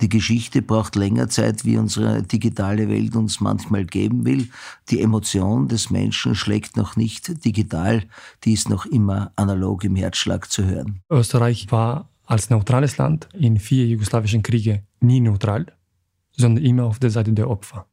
Die Geschichte braucht länger Zeit, wie unsere digitale Welt uns manchmal geben will. Die Emotion des Menschen schlägt noch nicht digital, die ist noch immer analog im Herzschlag zu hören. Österreich war als neutrales Land in vier jugoslawischen Kriege nie neutral, sondern immer auf der Seite der Opfer.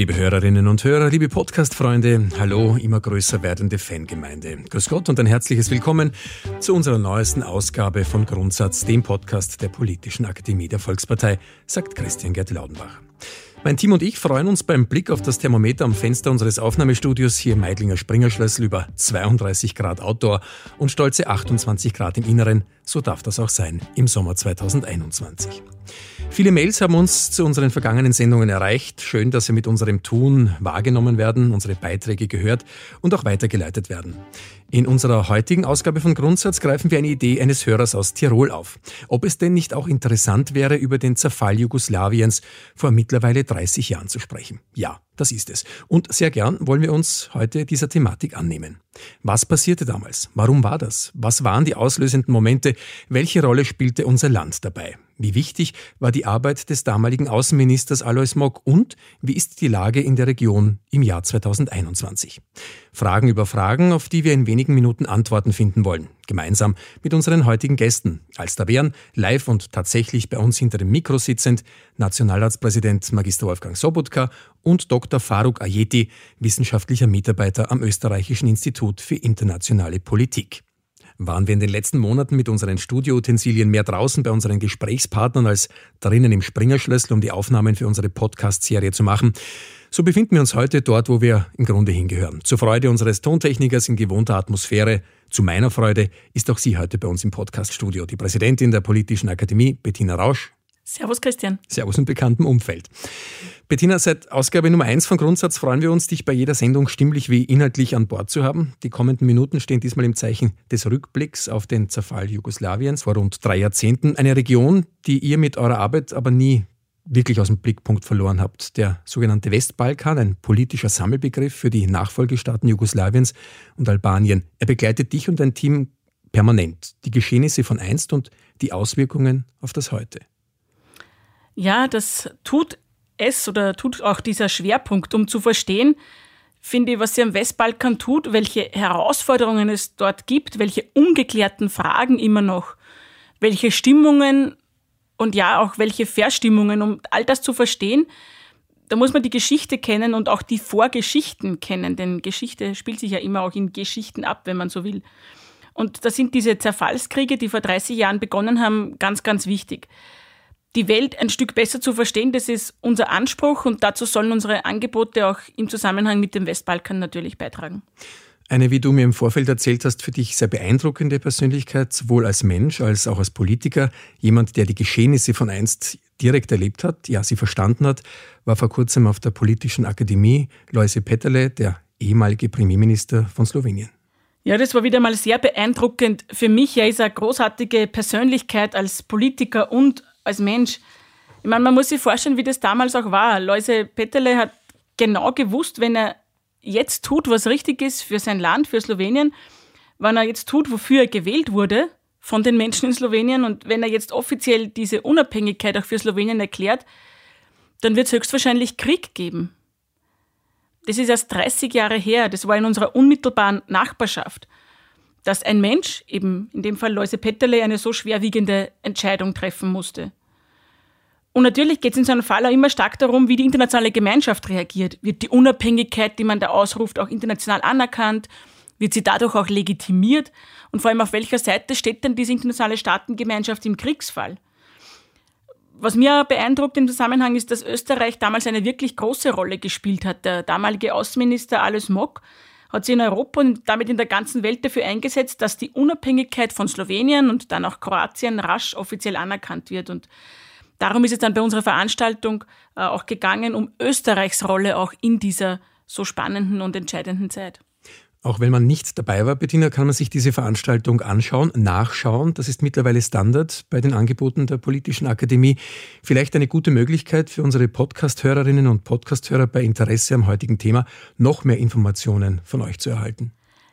Liebe Hörerinnen und Hörer, liebe Podcast-Freunde, hallo, immer größer werdende Fangemeinde. Grüß Gott und ein herzliches Willkommen zu unserer neuesten Ausgabe von Grundsatz, dem Podcast der Politischen Akademie der Volkspartei, sagt Christian Gerd Laudenbach. Mein Team und ich freuen uns beim Blick auf das Thermometer am Fenster unseres Aufnahmestudios hier im Meidlinger Springerschlössl über 32 Grad Outdoor und stolze 28 Grad im Inneren. So darf das auch sein im Sommer 2021. Viele Mails haben uns zu unseren vergangenen Sendungen erreicht. Schön, dass sie mit unserem Tun wahrgenommen werden, unsere Beiträge gehört und auch weitergeleitet werden. In unserer heutigen Ausgabe von Grundsatz greifen wir eine Idee eines Hörers aus Tirol auf. Ob es denn nicht auch interessant wäre, über den Zerfall Jugoslawiens vor mittlerweile 30 Jahren zu sprechen. Ja, das ist es. Und sehr gern wollen wir uns heute dieser Thematik annehmen. Was passierte damals? Warum war das? Was waren die auslösenden Momente? Welche Rolle spielte unser Land dabei? Wie wichtig war die Arbeit des damaligen Außenministers Alois Mock und wie ist die Lage in der Region im Jahr 2021? Fragen über Fragen, auf die wir in wenigen Minuten Antworten finden wollen. Gemeinsam mit unseren heutigen Gästen. Als da wären, live und tatsächlich bei uns hinter dem Mikro sitzend, Nationalratspräsident Magister Wolfgang Sobotka und Dr. Faruk Ayeti, wissenschaftlicher Mitarbeiter am Österreichischen Institut für internationale Politik. Waren wir in den letzten Monaten mit unseren Studioutensilien mehr draußen bei unseren Gesprächspartnern als drinnen im Springerschlössl, um die Aufnahmen für unsere Podcast-Serie zu machen? So befinden wir uns heute dort, wo wir im Grunde hingehören. Zur Freude unseres Tontechnikers in gewohnter Atmosphäre. Zu meiner Freude ist auch sie heute bei uns im Podcaststudio, die Präsidentin der Politischen Akademie, Bettina Rausch. Servus Christian. Servus im bekannten Umfeld. Bettina, seit Ausgabe Nummer 1 von Grundsatz freuen wir uns, dich bei jeder Sendung stimmlich wie inhaltlich an Bord zu haben. Die kommenden Minuten stehen diesmal im Zeichen des Rückblicks auf den Zerfall Jugoslawiens vor rund drei Jahrzehnten. Eine Region, die ihr mit eurer Arbeit aber nie wirklich aus dem Blickpunkt verloren habt. Der sogenannte Westbalkan, ein politischer Sammelbegriff für die Nachfolgestaaten Jugoslawiens und Albanien. Er begleitet dich und dein Team permanent. Die Geschehnisse von einst und die Auswirkungen auf das Heute. Ja, das tut es oder tut auch dieser Schwerpunkt, um zu verstehen, finde ich, was sie am Westbalkan tut, welche Herausforderungen es dort gibt, welche ungeklärten Fragen immer noch, welche Stimmungen und ja auch welche Verstimmungen, um all das zu verstehen, da muss man die Geschichte kennen und auch die Vorgeschichten kennen, denn Geschichte spielt sich ja immer auch in Geschichten ab, wenn man so will. Und da sind diese Zerfallskriege, die vor 30 Jahren begonnen haben, ganz, ganz wichtig die Welt ein Stück besser zu verstehen, das ist unser Anspruch und dazu sollen unsere Angebote auch im Zusammenhang mit dem Westbalkan natürlich beitragen. Eine, wie du mir im Vorfeld erzählt hast, für dich sehr beeindruckende Persönlichkeit, sowohl als Mensch als auch als Politiker. Jemand, der die Geschehnisse von einst direkt erlebt hat, ja, sie verstanden hat, war vor kurzem auf der Politischen Akademie Loise Peterle, der ehemalige Premierminister von Slowenien. Ja, das war wieder mal sehr beeindruckend. Für mich, er ist eine großartige Persönlichkeit als Politiker und als Mensch. Ich meine, man muss sich vorstellen, wie das damals auch war. Loise Petterle hat genau gewusst, wenn er jetzt tut, was richtig ist für sein Land, für Slowenien, wenn er jetzt tut, wofür er gewählt wurde von den Menschen in Slowenien und wenn er jetzt offiziell diese Unabhängigkeit auch für Slowenien erklärt, dann wird es höchstwahrscheinlich Krieg geben. Das ist erst 30 Jahre her, das war in unserer unmittelbaren Nachbarschaft, dass ein Mensch, eben in dem Fall Loise Petterle, eine so schwerwiegende Entscheidung treffen musste. Und natürlich geht es in so einem Fall auch immer stark darum, wie die internationale Gemeinschaft reagiert. Wird die Unabhängigkeit, die man da ausruft, auch international anerkannt? Wird sie dadurch auch legitimiert? Und vor allem auf welcher Seite steht denn diese internationale Staatengemeinschaft im Kriegsfall? Was mir beeindruckt im Zusammenhang ist, dass Österreich damals eine wirklich große Rolle gespielt hat. Der damalige Außenminister Alois Mock hat sich in Europa und damit in der ganzen Welt dafür eingesetzt, dass die Unabhängigkeit von Slowenien und dann auch Kroatien rasch offiziell anerkannt wird. Und darum ist es dann bei unserer Veranstaltung äh, auch gegangen, um Österreichs Rolle auch in dieser so spannenden und entscheidenden Zeit. Auch wenn man nicht dabei war, Bettina, kann man sich diese Veranstaltung anschauen, nachschauen. Das ist mittlerweile Standard bei den Angeboten der Politischen Akademie. Vielleicht eine gute Möglichkeit für unsere Podcast-Hörerinnen und Podcast-Hörer bei Interesse am heutigen Thema, noch mehr Informationen von euch zu erhalten.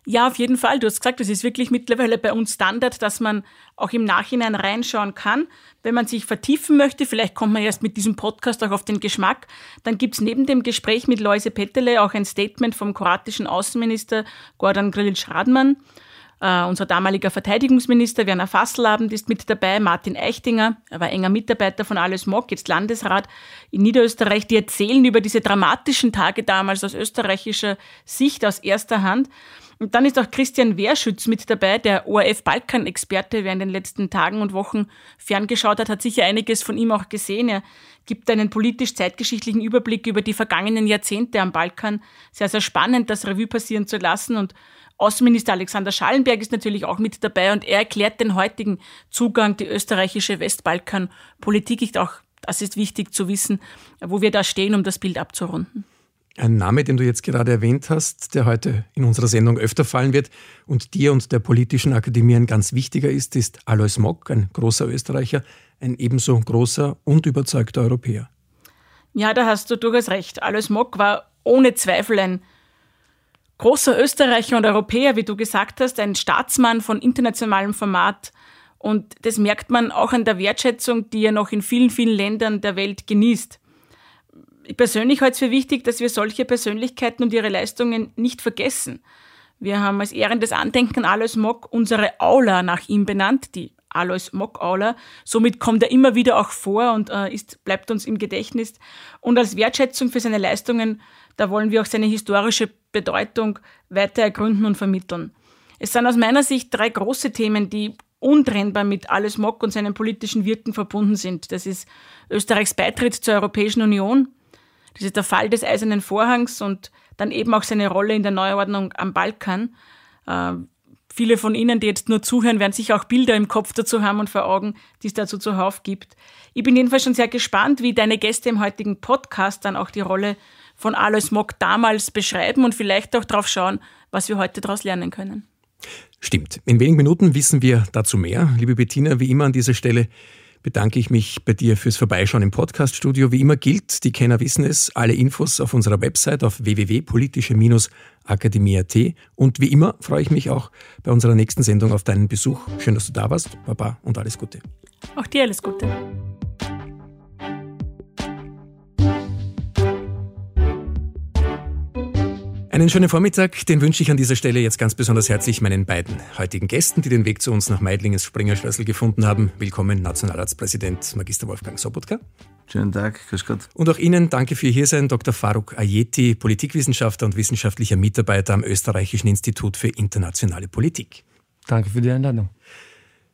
Ja, auf jeden Fall. Du hast gesagt, es ist wirklich mittlerweile bei uns Standard, dass man auch im Nachhinein reinschauen kann. Wenn man sich vertiefen möchte, vielleicht kommt man erst mit diesem Podcast auch auf den Geschmack, dann gibt's neben dem Gespräch mit Loise Petele auch ein Statement vom kroatischen Außenminister Gordon Grilic-Radman. Uh, unser damaliger Verteidigungsminister Werner Fasselabend ist mit dabei, Martin Eichtinger, er war enger Mitarbeiter von Alles Mock, jetzt Landesrat in Niederösterreich, die erzählen über diese dramatischen Tage damals aus österreichischer Sicht, aus erster Hand. Und dann ist auch Christian Wehrschütz mit dabei, der ORF-Balkan-Experte, wer in den letzten Tagen und Wochen ferngeschaut hat, hat sicher einiges von ihm auch gesehen. Er gibt einen politisch-zeitgeschichtlichen Überblick über die vergangenen Jahrzehnte am Balkan. Sehr, sehr spannend, das Revue passieren zu lassen. Und Außenminister Alexander Schallenberg ist natürlich auch mit dabei und er erklärt den heutigen Zugang, die österreichische Westbalkan-Politik. Ich auch, das ist wichtig zu wissen, wo wir da stehen, um das Bild abzurunden. Ein Name, den du jetzt gerade erwähnt hast, der heute in unserer Sendung öfter fallen wird und dir und der Politischen Akademie ein ganz wichtiger ist, ist Alois Mock, ein großer Österreicher, ein ebenso großer und überzeugter Europäer. Ja, da hast du durchaus recht. Alois Mock war ohne Zweifel ein großer Österreicher und Europäer, wie du gesagt hast, ein Staatsmann von internationalem Format. Und das merkt man auch an der Wertschätzung, die er noch in vielen, vielen Ländern der Welt genießt persönlich halte es für wichtig, dass wir solche Persönlichkeiten und ihre Leistungen nicht vergessen. Wir haben als ehrendes Andenken an Alois Mock unsere Aula nach ihm benannt, die Alois Mock Aula. Somit kommt er immer wieder auch vor und äh, ist, bleibt uns im Gedächtnis. Und als Wertschätzung für seine Leistungen, da wollen wir auch seine historische Bedeutung weiter ergründen und vermitteln. Es sind aus meiner Sicht drei große Themen, die untrennbar mit Alois Mock und seinem politischen Wirken verbunden sind. Das ist Österreichs Beitritt zur Europäischen Union, das ist der Fall des Eisernen Vorhangs und dann eben auch seine Rolle in der Neuordnung am Balkan. Äh, viele von Ihnen, die jetzt nur zuhören, werden sicher auch Bilder im Kopf dazu haben und vor Augen, die es dazu zuhauf gibt. Ich bin jedenfalls schon sehr gespannt, wie deine Gäste im heutigen Podcast dann auch die Rolle von Alois Mock damals beschreiben und vielleicht auch darauf schauen, was wir heute daraus lernen können. Stimmt. In wenigen Minuten wissen wir dazu mehr. Liebe Bettina, wie immer an dieser Stelle bedanke ich mich bei dir fürs Vorbeischauen im Podcaststudio. Wie immer gilt, die Kenner wissen es, alle Infos auf unserer Website auf www.politische-akademie.at und wie immer freue ich mich auch bei unserer nächsten Sendung auf deinen Besuch. Schön, dass du da warst. Baba und alles Gute. Auch dir alles Gute. Einen schönen Vormittag, den wünsche ich an dieser Stelle jetzt ganz besonders herzlich meinen beiden heutigen Gästen, die den Weg zu uns nach Meidlingens Springerschlössl gefunden haben. Willkommen, Nationalratspräsident Magister Wolfgang Sobotka. Schönen Tag, grüß Gott. Und auch Ihnen danke für Ihr sein, Dr. Faruk Ayeti, Politikwissenschaftler und wissenschaftlicher Mitarbeiter am Österreichischen Institut für internationale Politik. Danke für die Einladung.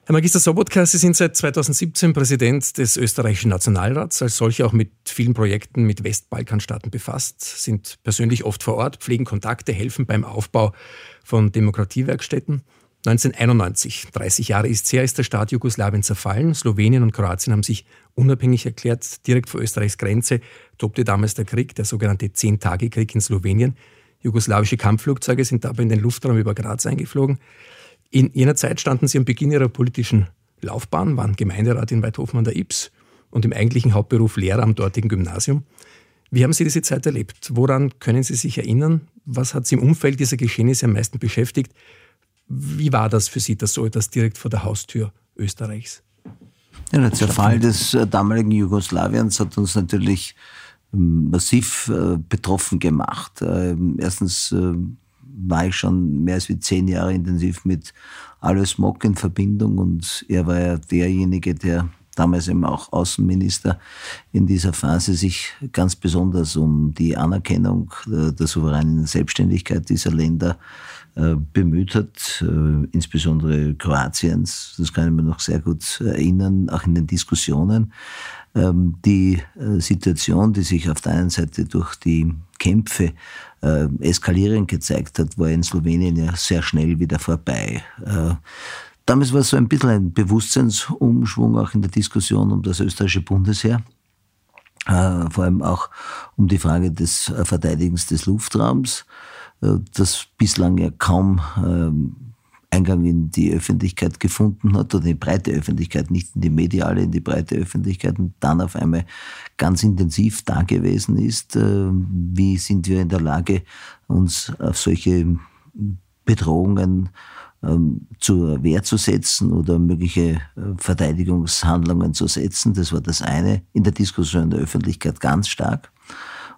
Herr Magister Sobotka, Sie sind seit 2017 Präsident des österreichischen Nationalrats, als solcher auch mit vielen Projekten mit Westbalkanstaaten befasst, sind persönlich oft vor Ort, pflegen Kontakte, helfen beim Aufbau von Demokratiewerkstätten. 1991, 30 Jahre ist her, ist der Staat Jugoslawien zerfallen. Slowenien und Kroatien haben sich unabhängig erklärt. Direkt vor Österreichs Grenze tobte damals der Krieg, der sogenannte Zehn-Tage-Krieg in Slowenien. Jugoslawische Kampfflugzeuge sind dabei in den Luftraum über Graz eingeflogen. In jener Zeit standen Sie am Beginn Ihrer politischen Laufbahn, waren Gemeinderat in Weidhofen an der Ips und im eigentlichen Hauptberuf Lehrer am dortigen Gymnasium. Wie haben Sie diese Zeit erlebt? Woran können Sie sich erinnern? Was hat Sie im Umfeld dieser Geschehnisse am meisten beschäftigt? Wie war das für Sie, das so etwas direkt vor der Haustür Österreichs? Ja, der Zerfall des äh, damaligen Jugoslawiens hat uns natürlich ähm, massiv äh, betroffen gemacht. Ähm, erstens ähm, war ich schon mehr als wie zehn Jahre intensiv mit Alois Mock in Verbindung und er war ja derjenige, der damals eben auch Außenminister in dieser Phase sich ganz besonders um die Anerkennung der souveränen Selbstständigkeit dieser Länder äh, bemüht hat, äh, insbesondere Kroatiens. Das kann ich mir noch sehr gut erinnern, auch in den Diskussionen. Ähm, die äh, Situation, die sich auf der einen Seite durch die Kämpfe äh, eskalierend gezeigt hat, war in Slowenien ja sehr schnell wieder vorbei. Äh, damals war so ein bisschen ein Bewusstseinsumschwung auch in der Diskussion um das österreichische Bundesheer. Äh, vor allem auch um die Frage des Verteidigens des Luftraums, äh, das bislang ja kaum ähm, Eingang in die Öffentlichkeit gefunden hat oder in die breite Öffentlichkeit, nicht in die mediale, in die breite Öffentlichkeit und dann auf einmal ganz intensiv da gewesen ist. Äh, wie sind wir in der Lage, uns auf solche Bedrohungen ähm, zur Wehr zu setzen oder mögliche äh, Verteidigungshandlungen zu setzen. Das war das eine in der Diskussion der Öffentlichkeit ganz stark.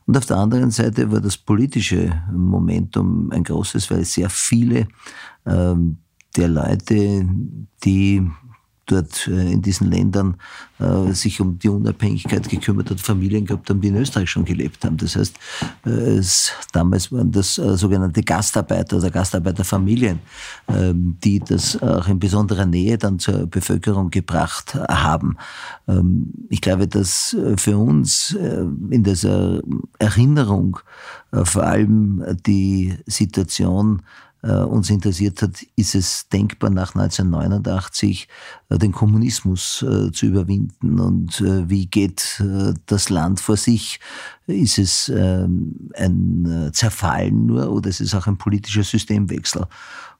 Und auf der anderen Seite war das politische Momentum ein großes, weil sehr viele ähm, der Leute, die dort äh, in diesen Ländern äh, sich um die Unabhängigkeit gekümmert hat, Familien gehabt haben, die in Österreich schon gelebt haben. Das heißt, äh, es, damals waren das sogenannte Gastarbeiter oder Gastarbeiterfamilien, ähm, die das auch in besonderer Nähe dann zur Bevölkerung gebracht haben. Ähm, ich glaube, dass für uns in dieser Erinnerung vor allem die Situation uns interessiert hat, ist es denkbar, nach 1989 äh, den Kommunismus äh, zu überwinden und wie geht das Land vor sich? Ist es ähm, ein Zerfallen nur oder ist es auch ein politischer Systemwechsel?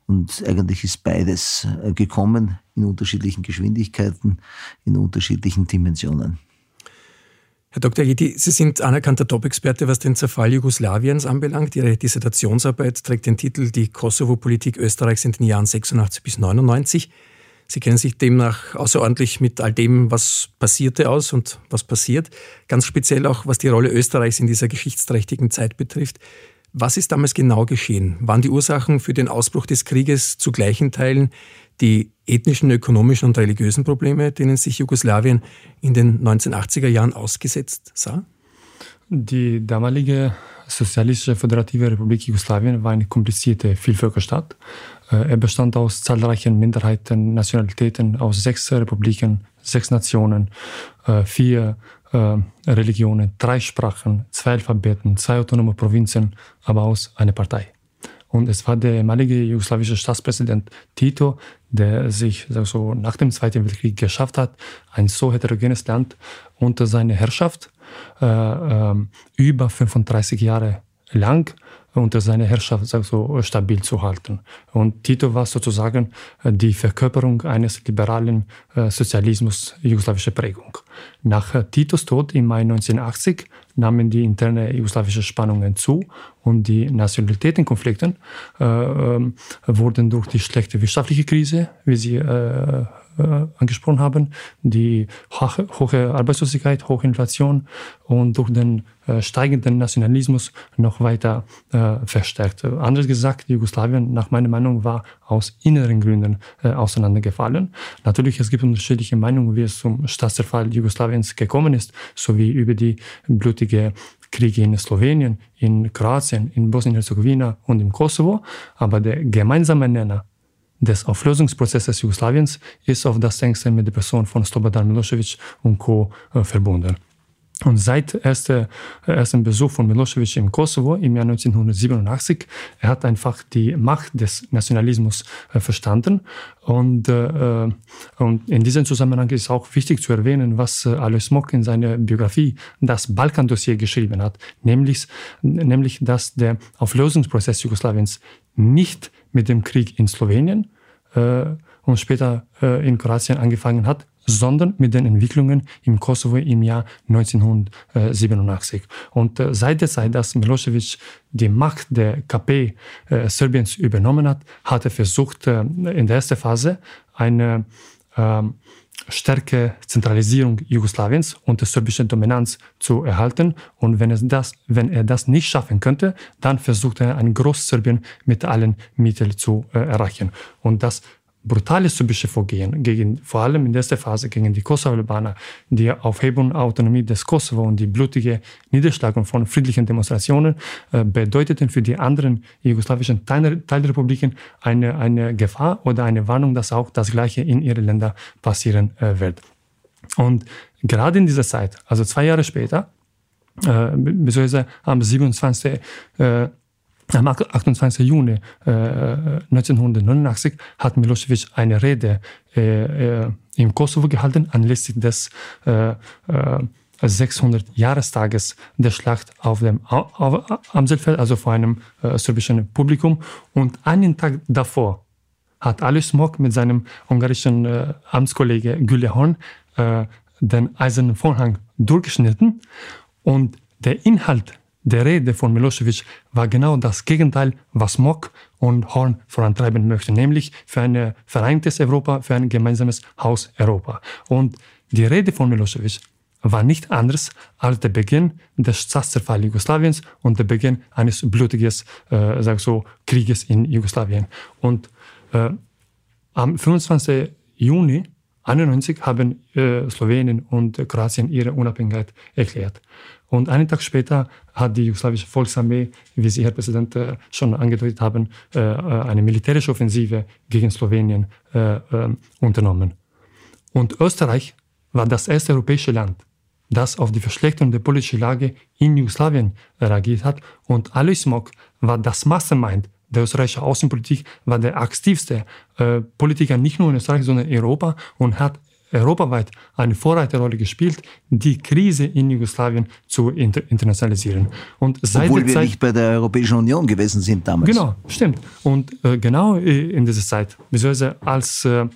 Und eigentlich ist beides gekommen in unterschiedlichen Geschwindigkeiten, in unterschiedlichen Dimensionen. Herr Dr. Jedi, Sie sind anerkannter Top-Experte, was den Zerfall Jugoslawiens anbelangt. Ihre Dissertationsarbeit trägt den Titel Die Kosovo-Politik Österreichs in den Jahren 86 bis 99. Sie kennen sich demnach außerordentlich mit all dem, was passierte aus und was passiert. Ganz speziell auch, was die Rolle Österreichs in dieser geschichtsträchtigen Zeit betrifft. Was ist damals genau geschehen? Waren die Ursachen für den Ausbruch des Krieges zu gleichen Teilen die ethnischen, ökonomischen und religiösen Probleme, denen sich Jugoslawien in den 1980er Jahren ausgesetzt sah? Die damalige Sozialistische Föderative Republik Jugoslawien war eine komplizierte Vielvölkerstaat. Äh, er bestand aus zahlreichen Minderheiten, Nationalitäten, aus sechs Republiken, sechs Nationen, äh, vier äh, Religionen, drei Sprachen, zwei Alphabeten, zwei autonome Provinzen, aber aus einer Partei. Und es war der ehemalige jugoslawische Staatspräsident Tito, der sich also nach dem Zweiten Weltkrieg geschafft hat, ein so heterogenes Land unter seiner Herrschaft äh, äh, über 35 Jahre lang unter seiner Herrschaft so stabil zu halten. Und Tito war sozusagen äh, die Verkörperung eines liberalen äh, Sozialismus jugoslawischer Prägung. Nach äh, Titos Tod im Mai 1980 nahmen die interne jugoslawische Spannungen zu und die Nationalitätenkonflikte äh, äh, wurden durch die schlechte wirtschaftliche Krise, wie sie äh, äh, angesprochen haben, die hohe Arbeitslosigkeit, hohe Inflation und durch den äh, steigenden Nationalismus noch weiter äh, verstärkt. Anders gesagt, Jugoslawien nach meiner Meinung war aus inneren Gründen äh, auseinandergefallen. Natürlich, es gibt unterschiedliche Meinungen, wie es zum Staatszerfall Jugoslawiens gekommen ist, sowie über die blutige Kriege in Slowenien, in Kroatien, in Bosnien-Herzegowina und im Kosovo. Aber der gemeinsame Nenner des Auflösungsprozesses Jugoslawiens ist auf das engste mit der Person von Slobodan Milosevic und Co. Äh, verbunden. Und seit erster, ersten Besuch von Milosevic im Kosovo im Jahr 1987, er hat einfach die Macht des Nationalismus äh, verstanden. Und, äh, und in diesem Zusammenhang ist auch wichtig zu erwähnen, was äh, Alois Mock in seiner Biografie, das Balkan-Dossier geschrieben hat, nämlich, nämlich, dass der Auflösungsprozess Jugoslawiens nicht mit dem Krieg in Slowenien äh, und später äh, in Kroatien angefangen hat, sondern mit den Entwicklungen im Kosovo im Jahr 1987. Und äh, seit der Zeit, dass Milosevic die Macht der KP äh, Serbiens übernommen hat, hat er versucht, äh, in der ersten Phase eine stärke Zentralisierung Jugoslawiens und der serbischen Dominanz zu erhalten. Und wenn, es das, wenn er das nicht schaffen könnte, dann versucht er ein Großserbien mit allen Mitteln zu äh, erreichen. Und das brutale serbische Vorgehen gegen, vor allem in der ersten Phase gegen die Kosovo-Albaner, die Aufhebung der Autonomie des Kosovo und die blutige Niederschlagung von friedlichen Demonstrationen äh, bedeuteten für die anderen jugoslawischen Teilrepubliken eine, eine Gefahr oder eine Warnung, dass auch das Gleiche in ihren Ländern passieren äh, wird. Und gerade in dieser Zeit, also zwei Jahre später, äh, beziehungsweise am 27. Äh, am 28. Juni äh, 1989 hat Milosevic eine Rede äh, äh, im Kosovo gehalten anlässlich des äh, 600-Jahrestages äh, der Schlacht auf dem Amselfeld, also vor einem äh, serbischen Publikum. Und einen Tag davor hat Alois Mok mit seinem ungarischen Amtskollege Gülle Horn den eisernen Vorhang durchgeschnitten und der Inhalt Die Rede von Milosevic war genau das Gegenteil, was Mock und Horn vorantreiben möchten, nämlich für ein vereintes Europa, für ein gemeinsames Haus Europa. Und die Rede von Milosevic war nicht anders als der Beginn des Staatszerfalls Jugoslawiens und der Beginn eines blutigen äh, sag so, Krieges in Jugoslawien. Und äh, am 25. Juni 1991 haben äh, Slowenien und Kroatien ihre Unabhängigkeit erklärt. Und einen Tag später hat die jugoslawische Volksarmee, wie Sie, Herr Präsident, äh, schon angedeutet haben, äh, äh eine militärische Offensive gegen Slowenien unternommen. Und Österreich war das erste europäische Land, das auf die Verschlechterung der politischen Lage in Jugoslawien reagiert hat. Und Alois Mock war das Mastermind der österreichischen Außenpolitik, war der aktivste Politiker nicht nur in Österreich, sondern in Europa und hat europaweit eine Vorreiterrolle gespielt, die Krise in Jugoslawien zu inter internationalisieren. Und seit Obwohl wir Zeit, nicht bei der Europäischen Union gewesen sind damals. Genau, stimmt. Und äh, genau in dieser Zeit, beziehungsweise als äh,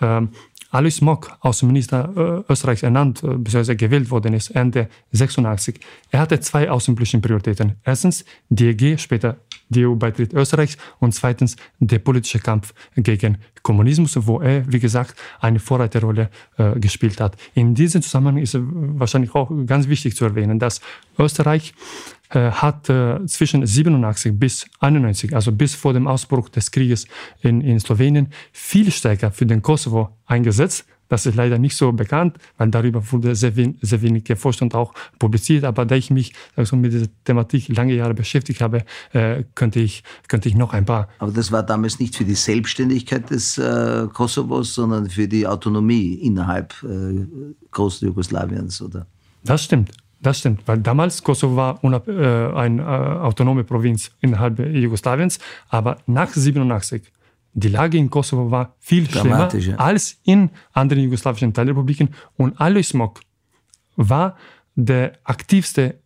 ähm, Alois Mock, Außenminister äh, Österreichs ernannt, äh, bzw. gewählt worden ist, Ende 86. Er hatte zwei außenpolitische Prioritäten. Erstens die EG, später die EU-Beitritt Österreichs und zweitens der politische Kampf gegen Kommunismus, wo er, wie gesagt, eine Vorreiterrolle äh, gespielt hat. In diesem Zusammenhang ist wahrscheinlich auch ganz wichtig zu erwähnen, dass Österreich äh, hat äh, zwischen 87 bis 91, also bis vor dem Ausbruch des Krieges in, in Slowenien, viel stärker für den Kosovo eingesetzt. Das ist leider nicht so bekannt, weil darüber wurde sehr, wenig, sehr wenig geforscht und auch publiziert. Aber da ich mich also mit dieser Thematik lange Jahre beschäftigt habe, äh, könnte, ich, könnte ich noch ein paar. Aber das war damals nicht für die Selbstständigkeit des äh, Kosovos, sondern für die Autonomie innerhalb äh, Großjugoslawiens, oder? Das stimmt. Das stimmt, weil damals Kosovo war äh, eine äh, autonome Provinz innerhalb Jugoslawiens, aber nach 87 die Lage in Kosovo war viel schlimmer ja. als in anderen jugoslawischen Teilrepubliken und Alois Mok war der aktivste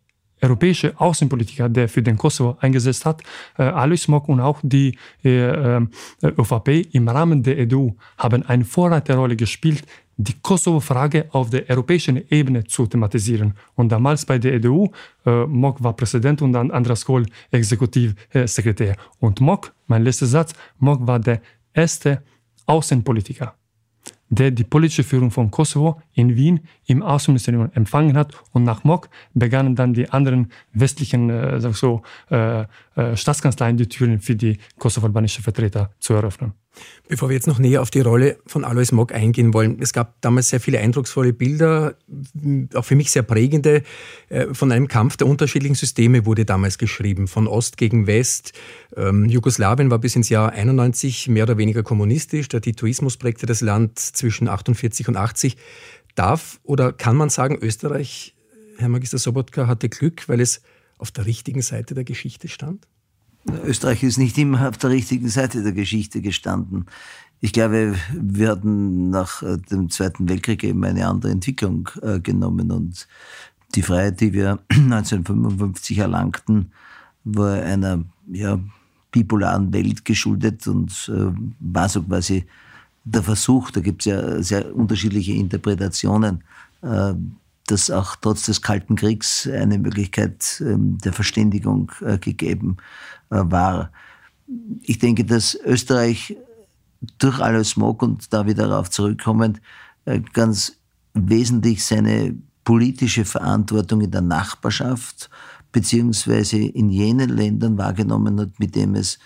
europäische Außenpolitiker, der für den Kosovo eingesetzt hat. Äh, Alois Mok und auch die äh, äh, ÖVP im Rahmen der EDU haben eine Vorreiterrolle gespielt, die Kosovo-Frage auf der europäischen Ebene zu thematisieren. Und damals bei der EDU, äh, Mok war Präsident und Andras Kohl Exekutivsekretär. Und Mok, mein letzter Satz, Mok war der erste Außenpolitiker der die politische Führung von Kosovo in Wien im Außenministerium empfangen hat. Und nach Mok begannen dann die anderen westlichen äh, so, äh, äh, Staatskanzleien die Türen für die kosovo-albanische Vertreter zu eröffnen. Bevor wir jetzt noch näher auf die Rolle von Alois Mock eingehen wollen, es gab damals sehr viele eindrucksvolle Bilder, auch für mich sehr prägende. Äh, von einem Kampf der unterschiedlichen Systeme wurde damals geschrieben, von Ost gegen West. Ähm, Jugoslawien war bis ins Jahr 91 mehr oder weniger kommunistisch. Der Titoismus prägte das Land zwischen 48 und 80. Darf oder kann man sagen, Österreich, Herr Magister Sobotka, hatte Glück, weil es auf der richtigen Seite der Geschichte stand? Österreich ist nicht immer auf der richtigen Seite der Geschichte gestanden. Ich glaube, wir hatten nach äh, dem Zweiten Weltkrieg eben eine andere Entwicklung äh, genommen und die Freiheit, die wir 1955 erlangten, war einer ja, bipolaren Welt geschuldet und äh, war so quasi der Versuch, da gibt es ja sehr unterschiedliche Interpretationen, äh, dass auch trotz des Kalten Kriegs eine Möglichkeit ähm, der Verständigung äh, gegeben äh, war. Ich denke, dass Österreich durch alles Smog und da wieder darauf zurückkommend äh, ganz wesentlich seine politische Verantwortung in der Nachbarschaft beziehungsweise in jenen Ländern wahrgenommen hat, mit dem es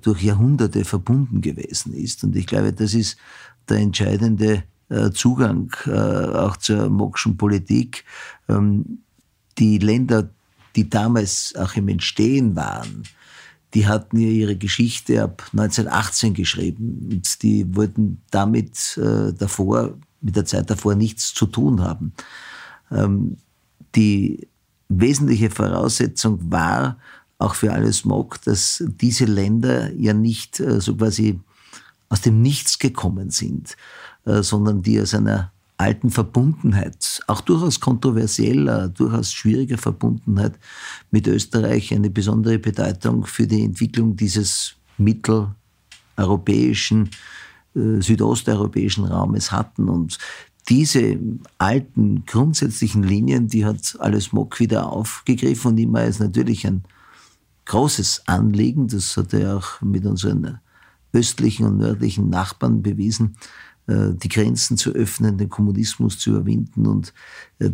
durch Jahrhunderte verbunden gewesen ist. Und ich glaube, das ist der entscheidende Zugang äh, auch zur Mokschen Politik. Ähm, die Länder, die damals auch im Entstehen waren, die hatten ja ihre Geschichte ab 1918 geschrieben und die wollten damit äh, davor, mit der Zeit davor nichts zu tun haben. Ähm, die wesentliche Voraussetzung war auch für alles Mock, dass diese Länder ja nicht so quasi aus dem Nichts gekommen sind, äh, sondern die aus einer alten Verbundenheit, auch durchaus kontroversieller, durchaus schwieriger Verbundenheit mit Österreich eine besondere Bedeutung für die Entwicklung dieses mitteleuropäischen, äh, südosteuropäischen Raumes hatten. Und diese alten grundsätzlichen Linien, die hat alles Mock wieder aufgegriffen und immer ist natürlich ein großes Anliegen, das hat er auch mit unseren östlichen und nördlichen Nachbarn bewiesen, äh, die Grenzen zu öffnen, den Kommunismus zu überwinden und äh,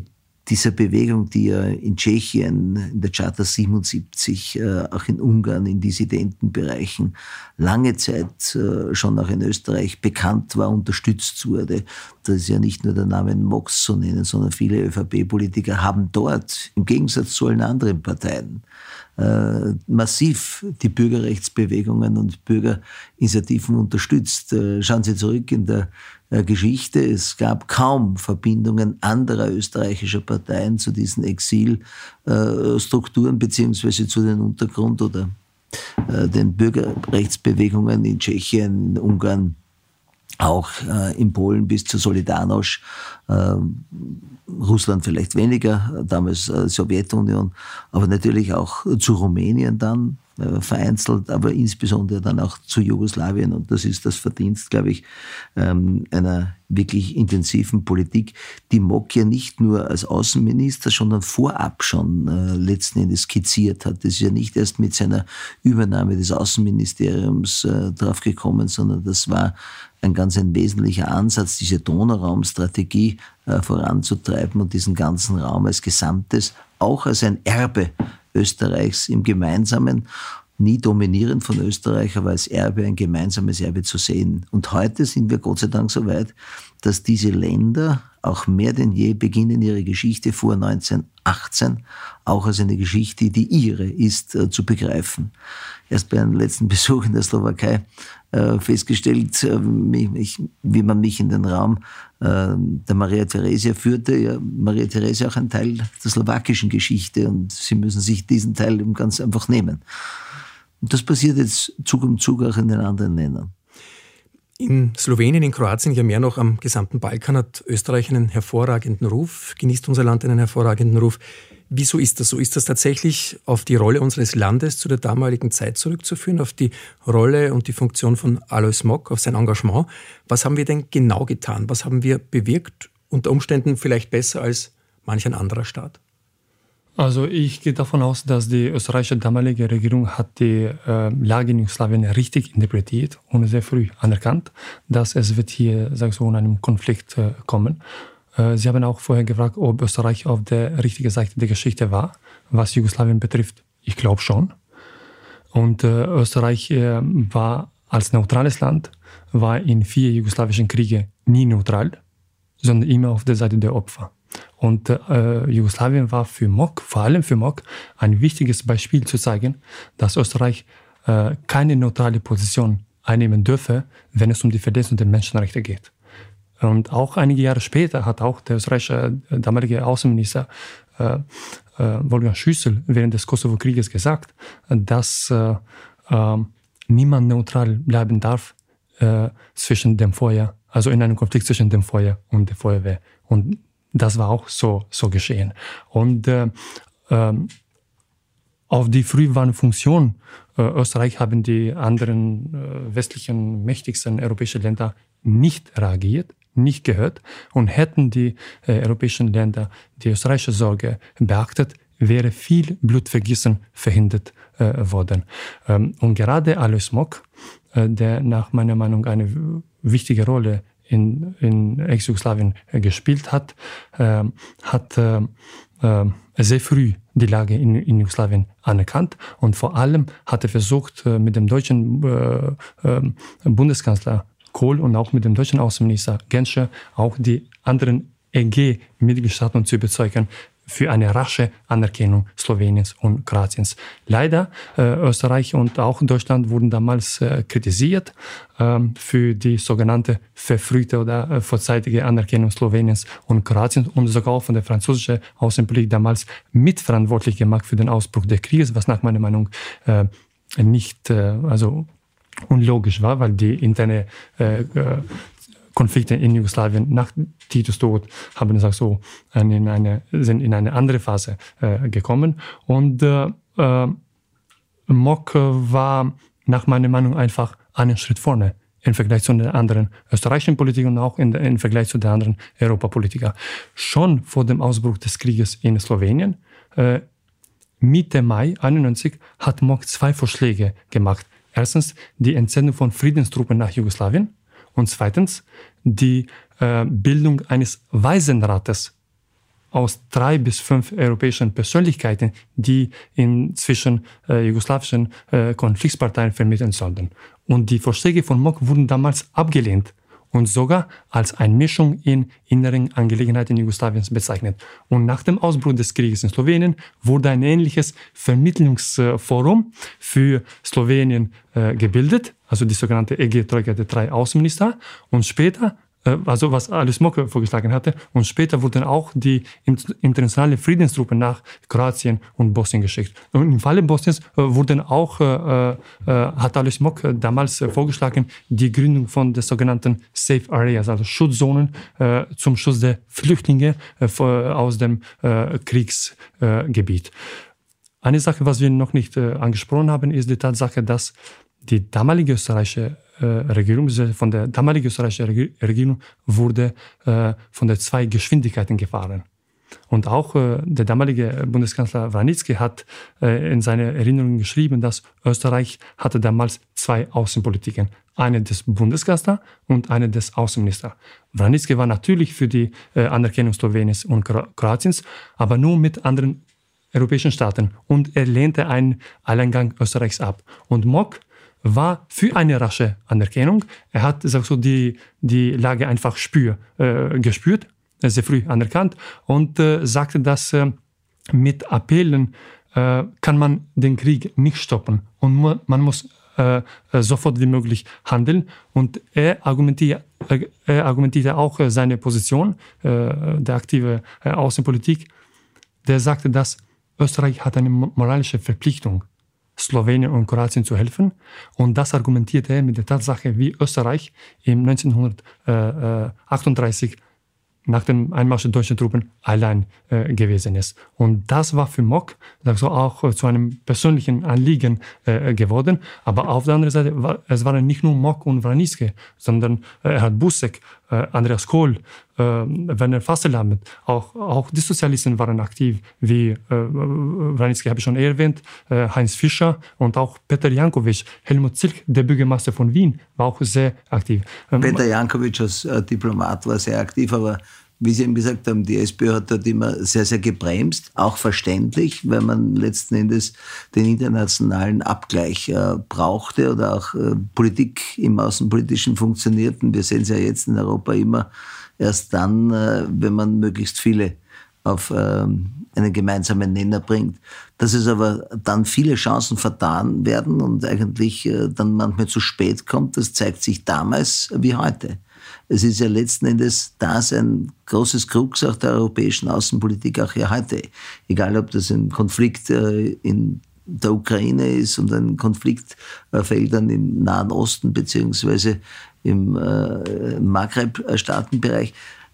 dieser Bewegung, die ja in Tschechien, in der Charta 77, äh, auch in Ungarn, in Dissidentenbereichen lange Zeit schon auch in Österreich bekannt war, unterstützt wurde. Das ist ja nicht nur der Name Mox zu nennen, sondern viele ÖVP-Politiker haben dort, im Gegensatz zu allen anderen Parteien, äh, massiv die Bürgerrechtsbewegungen und Bürgerinitiativen unterstützt. Äh, schauen Sie zurück in der äh, Geschichte. Es gab kaum Verbindungen anderer österreichischer Parteien zu diesen Exilstrukturen beziehungsweise zu den Untergrund- oder den Bürgerrechtsbewegungen in Tschechien, in Ungarn, auch äh, in Polen bis zu Solidarność, äh, Russland vielleicht weniger, damals äh, Sowjetunion, aber natürlich auch zu Rumänien dann, vereinzelt, aber insbesondere dann auch zu Jugoslawien. Und das ist das Verdienst, glaube ich, ähm, einer wirklich intensiven Politik, die Mock ja nicht nur als Außenminister, sondern vorab schon äh, letzten Endes skizziert hat. Das ist ja nicht erst mit seiner Übernahme des Außenministeriums äh, draufgekommen, sondern das war ein ganz ein wesentlicher Ansatz, diese Donauraumstrategie äh, voranzutreiben und diesen ganzen Raum als Gesamtes auch als ein Erbe Österreichs im Gemeinsamen, nie dominierend von Österreich, aber als Erbe, ein gemeinsames Erbe zu sehen. Und heute sind wir Gott sei Dank so weit, dass diese Länder auch mehr denn je beginnen ihre Geschichte vor 1918 auch als eine Geschichte, die ihre ist, äh, zu begreifen. Erst bei einem letzten Besuch in der Slowakei äh, festgestellt, äh, wie man mich in den Raum der Maria Theresia führte. Ja, Maria Theresia auch ein Teil der slowakischen Geschichte und sie müssen sich diesen Teil ganz einfach nehmen. Und das passiert jetzt Zug um Zug auch in den anderen Ländern. In Slowenien, in Kroatien, ja mehr noch am gesamten Balkan hat Österreich einen hervorragenden Ruf, genießt unser Land einen hervorragenden Ruf. Wieso ist das so? Ist das tatsächlich auf die Rolle unseres Landes zu der damaligen Zeit zurückzuführen, auf die Rolle und die Funktion von Alois Mock, auf sein Engagement? Was haben wir denn genau getan? Was haben wir bewirkt? Unter Umständen vielleicht besser als manch ein anderer Staat? Also ich gehe davon aus, dass die österreichische damalige Regierung hat die äh, Lage in Jugoslawien richtig interpretiert und sehr früh anerkannt, dass es wird hier, sag so, in einem Konflikt äh, kommen. Äh, Sie haben auch vorher gefragt, ob Österreich auf der richtigen Seite der Geschichte war, was Jugoslawien betrifft. Ich glaube schon. Und äh, Österreich äh, war als neutrales Land, war in vier jugoslawischen Kriegen nie neutral, sondern immer auf der Seite der Opfer. Und äh, Jugoslawien war für Mock, vor allem für Mock, ein wichtiges Beispiel zu zeigen, dass Österreich äh, keine neutrale Position einnehmen dürfe, wenn es um die Verletzung der Menschenrechte geht. Und auch einige Jahre später hat auch der österreichische äh, damalige Außenminister äh, äh, Wolfgang Schüssel während des Kosovo-Krieges gesagt, dass äh, äh, niemand neutral bleiben darf zwischen dem Feuer, also in einem Konflikt zwischen dem Feuer und der Feuerwehr. Und das war auch so, so geschehen. Und äh, ähm, auf die Frühwarnfunktion äh, Österreich haben die anderen äh, westlichen mächtigsten europäischen Länder nicht reagiert nicht gehört. Und hätten die äh, europäischen Länder die österreichische Sorge beachtet, wäre viel Blutvergießen verhindert äh, worden. Ähm, und gerade Alois Mock, äh, der nach meiner Meinung eine wichtige Rolle in, in Ex-Jugoslawien äh, gespielt hat, ähm, hat äh, äh, sehr früh die Lage in, in Jugoslawien anerkannt und vor allem hat er versucht, mit dem deutschen Bundeskanzler Kohl und auch mit dem deutschen Außenminister Genscher auch die anderen EG-Mitgliedstaaten zu überzeugen für eine rasche Anerkennung Sloweniens und Kroatiens. Leider, äh, Österreich und auch Deutschland wurden damals äh, kritisiert äh, für die sogenannte verfrühte oder äh, vorzeitige Anerkennung Sloweniens und Kroatiens und sogar von der französischen Außenpolitik damals mitverantwortlich gemacht für den Ausbruch des Krieges, was nach meiner Meinung äh, nicht, äh, also unlogisch war, weil die interne äh, Konflikte in Jugoslawien nach Titus Tod haben gesagt, so in eine, sind in eine andere Phase äh, gekommen. Und äh, äh, Mock war nach meiner Meinung einfach einen Schritt vorne im Vergleich zu den anderen österreichischen Politikern und auch in, im Vergleich zu den anderen Europapolitikern. Schon vor dem Ausbruch des Krieges in Slowenien, äh, Mitte Mai 91, hat MOK zwei Vorschläge gemacht. Erstens die Entsendung von Friedenstruppen nach Jugoslawien und zweitens die äh, Bildung eines Waisenrates aus drei bis fünf europäischen Persönlichkeiten, die inzwischen äh, jugoslawischen äh, Konfliktsparteien vermitteln sollten. Und die Vorschläge von MOK wurden damals abgelehnt und sogar als eine Mischung in inneren Angelegenheiten Jugoslawiens bezeichnet. Und nach dem Ausbruch des Krieges in Slowenien wurde ein ähnliches Vermittlungsforum für Slowenien äh, gebildet, also die sogenannte EG-Troika der drei Außenminister. Und später also was Alice Mocke vorgeschlagen hatte. Und später wurden auch die internationalen Friedenstruppen nach Kroatien und Bosnien geschickt. Und im Falle Bosniens äh, wurden auch, äh, äh, hat Alice Mock damals äh, vorgeschlagen, die Gründung von den sogenannten Safe Areas, also Schutzzonen äh, zum Schutz der Flüchtlinge aus dem Kriegsgebiet. Eine Sache, was wir noch nicht angesprochen haben, ist die Tatsache, dass die damalige österreichische äh, Regierung, von der damaligen österreichischen Regierung wurde äh, von der zwei Geschwindigkeiten gefahren. Und auch äh, der damalige Bundeskanzler Wranitzky hat in seiner Erinnerung geschrieben, dass Österreich hatte damals zwei Außenpolitiken. Eine des Bundeskanzlers und eine des Außenministers. Wranitzky war natürlich für die Anerkennung Sloweniens und Kroatiens, aber nur mit anderen europäischen Staaten. Und er lehnte einen Alleingang Österreichs ab. Und Mock war für eine rasche Anerkennung. Er hat sag so, die, die Lage einfach spür, äh, gespürt, sehr früh anerkannt und äh, sagte, dass äh, mit Appellen äh, kann man den Krieg nicht stoppen und mu man muss äh, äh, sofort wie möglich handeln. Und er argumentiert, er argumentierte auch seine Position, der aktive Außenpolitik. Der sagte, dass Österreich hat eine moralische Verpflichtung Slowenien und Kroatien zu helfen. Und das argumentierte er mit der Tatsache, wie Österreich im 1938 nach dem Einmarsch der deutschen Truppen allein äh, gewesen ist. Und das war für Mock also auch äh, zu einem persönlichen Anliegen äh, geworden. Aber auf der anderen Seite, war, es waren nicht nur Mock und Vranitzky, sondern äh, er hat Busek, Andreas Kohl, äh, Werner Fasselhammet, auch, auch die Sozialisten waren aktiv, wie äh, habe ich schon erwähnt, äh, Heinz Fischer und auch Peter Jankovic, Helmut Zilk, der Bürgermeister von Wien, war auch sehr aktiv. Ähm, Peter Jankovic als äh, Diplomat war sehr aktiv, aber wie Sie eben gesagt haben, die SPÖ hat dort immer sehr, sehr gebremst, auch verständlich, weil man letzten Endes den internationalen Abgleich äh, brauchte oder auch äh, Politik im Außenpolitischen funktioniert. Und wir sehen es ja jetzt in Europa immer erst dann, äh, wenn man möglichst viele auf ähm, einen gemeinsamen Nenner bringt. Dass es aber dann viele Chancen vertan werden und eigentlich äh, dann manchmal zu spät kommt, das zeigt sich damals wie heute. Es ist ja letzten Endes das ein großes Krux auch der europäischen Außenpolitik, auch hier heute. Egal, ob das ein Konflikt äh, in der Ukraine ist und ein Konfliktfeldern im Nahen Osten beziehungsweise im äh, Maghreb-Staatenbereich.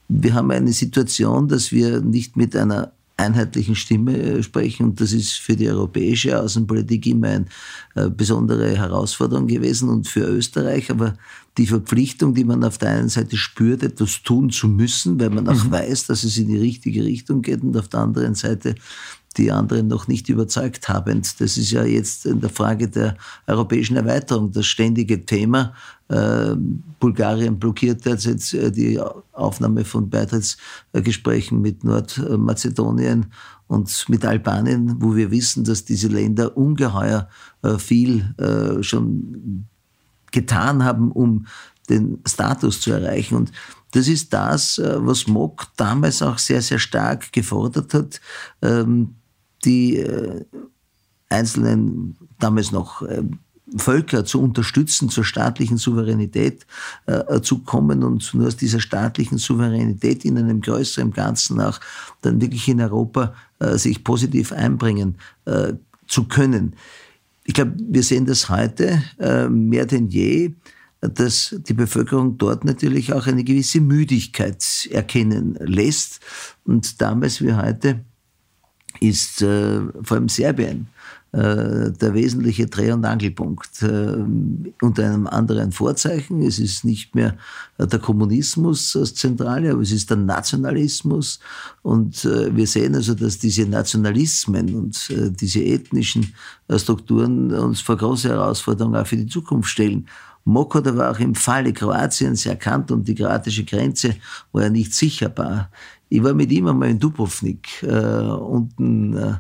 Wir haben eine Situation, dass wir nicht mit einer einheitlichen Stimme äh, sprechen. Und das ist für die europäische Außenpolitik immer eine äh, besondere Herausforderung gewesen und für Österreich. Aber die Verpflichtung, die man auf der einen Seite spürt, etwas tun zu müssen, weil man auch mhm. weiß, dass es in die richtige Richtung geht und auf der anderen Seite die anderen noch nicht überzeugt haben. Das ist ja jetzt in der Frage der europäischen Erweiterung das ständige Thema. Äh, Bulgarien blockiert derzeit äh, die Aufnahme von Beitrittsgesprächen mit Nordmazedonien und mit Albanien, wo wir wissen, dass diese Länder ungeheuer äh, viel schon getan haben, um den Status zu erreichen. Und das ist das, was Mock damals auch sehr, sehr stark gefordert hat. Ähm, die äh, einzelnen, damals noch äh, Völker zu unterstützen, zur staatlichen Souveränität äh, zu kommen und nur aus dieser staatlichen Souveränität in einem größeren Ganzen auch dann wirklich in Europa äh, sich positiv einbringen äh, zu können. Ich glaube, wir sehen das heute äh, mehr denn je, dass die Bevölkerung dort natürlich auch eine gewisse Müdigkeit erkennen lässt. Und damals wie heute ist äh, vor allem Serbien der wesentliche Dreh- und Angelpunkt äh, unter einem anderen Vorzeichen. Es ist nicht mehr der Kommunismus als Zentrale, aber es ist der Nationalismus. Und äh, wir sehen also, dass diese Nationalismen und diese ethnischen Strukturen uns vor große Herausforderungen auch für die Zukunft stellen. Mokot war auch im Falle Kroatiens erkannt und die kroatische Grenze war ja nicht sicherbar. Ich war mit ihm einmal in Dubrovnik, äh, unten äh,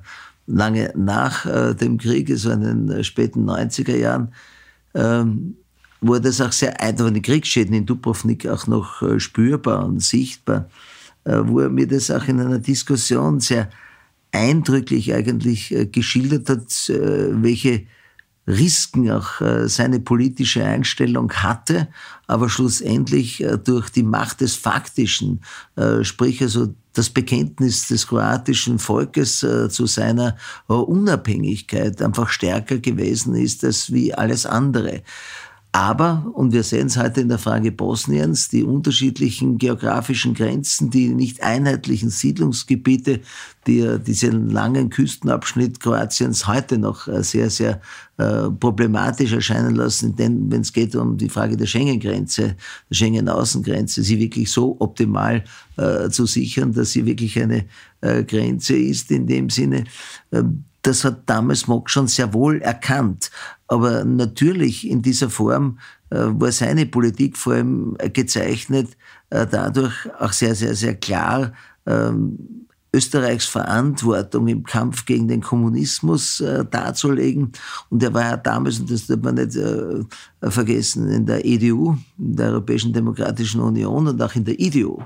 lange nach äh, dem Krieg, so in den äh, späten 90er Jahren, ähm, wurde das auch sehr einfach, die Kriegsschäden in Dubrovnik auch noch äh, spürbar und sichtbar, äh, wo er mir das auch in einer Diskussion sehr eindrücklich eigentlich äh, geschildert hat, äh, welche Risken auch seine politische Einstellung hatte, aber schlussendlich durch die Macht des Faktischen, sprich also das Bekenntnis des kroatischen Volkes zu seiner Unabhängigkeit einfach stärker gewesen ist als wie alles andere. Aber, und wir sehen es heute in der Frage Bosniens, die unterschiedlichen geografischen Grenzen, die nicht einheitlichen Siedlungsgebiete, die diesen langen Küstenabschnitt Kroatiens heute noch äh, sehr, sehr äh, problematisch erscheinen lassen, denn wenn es geht um die Frage der Schengen-Grenze, der Schengen-Außengrenze, sie wirklich so optimal äh, zu sichern, dass sie wirklich eine äh, Grenze ist in dem Sinne, ähm, das hat damals Mock schon sehr wohl erkannt. Aber natürlich in dieser Form äh, war seine Politik vor allem gezeichnet, äh, dadurch auch sehr, sehr, sehr klar, ähm, Österreichs Verantwortung im Kampf gegen den Kommunismus äh, darzulegen. Und er war ja damals, und das darf man nicht äh, vergessen, in der EDU, in der Europäischen Demokratischen Union und auch in der IDU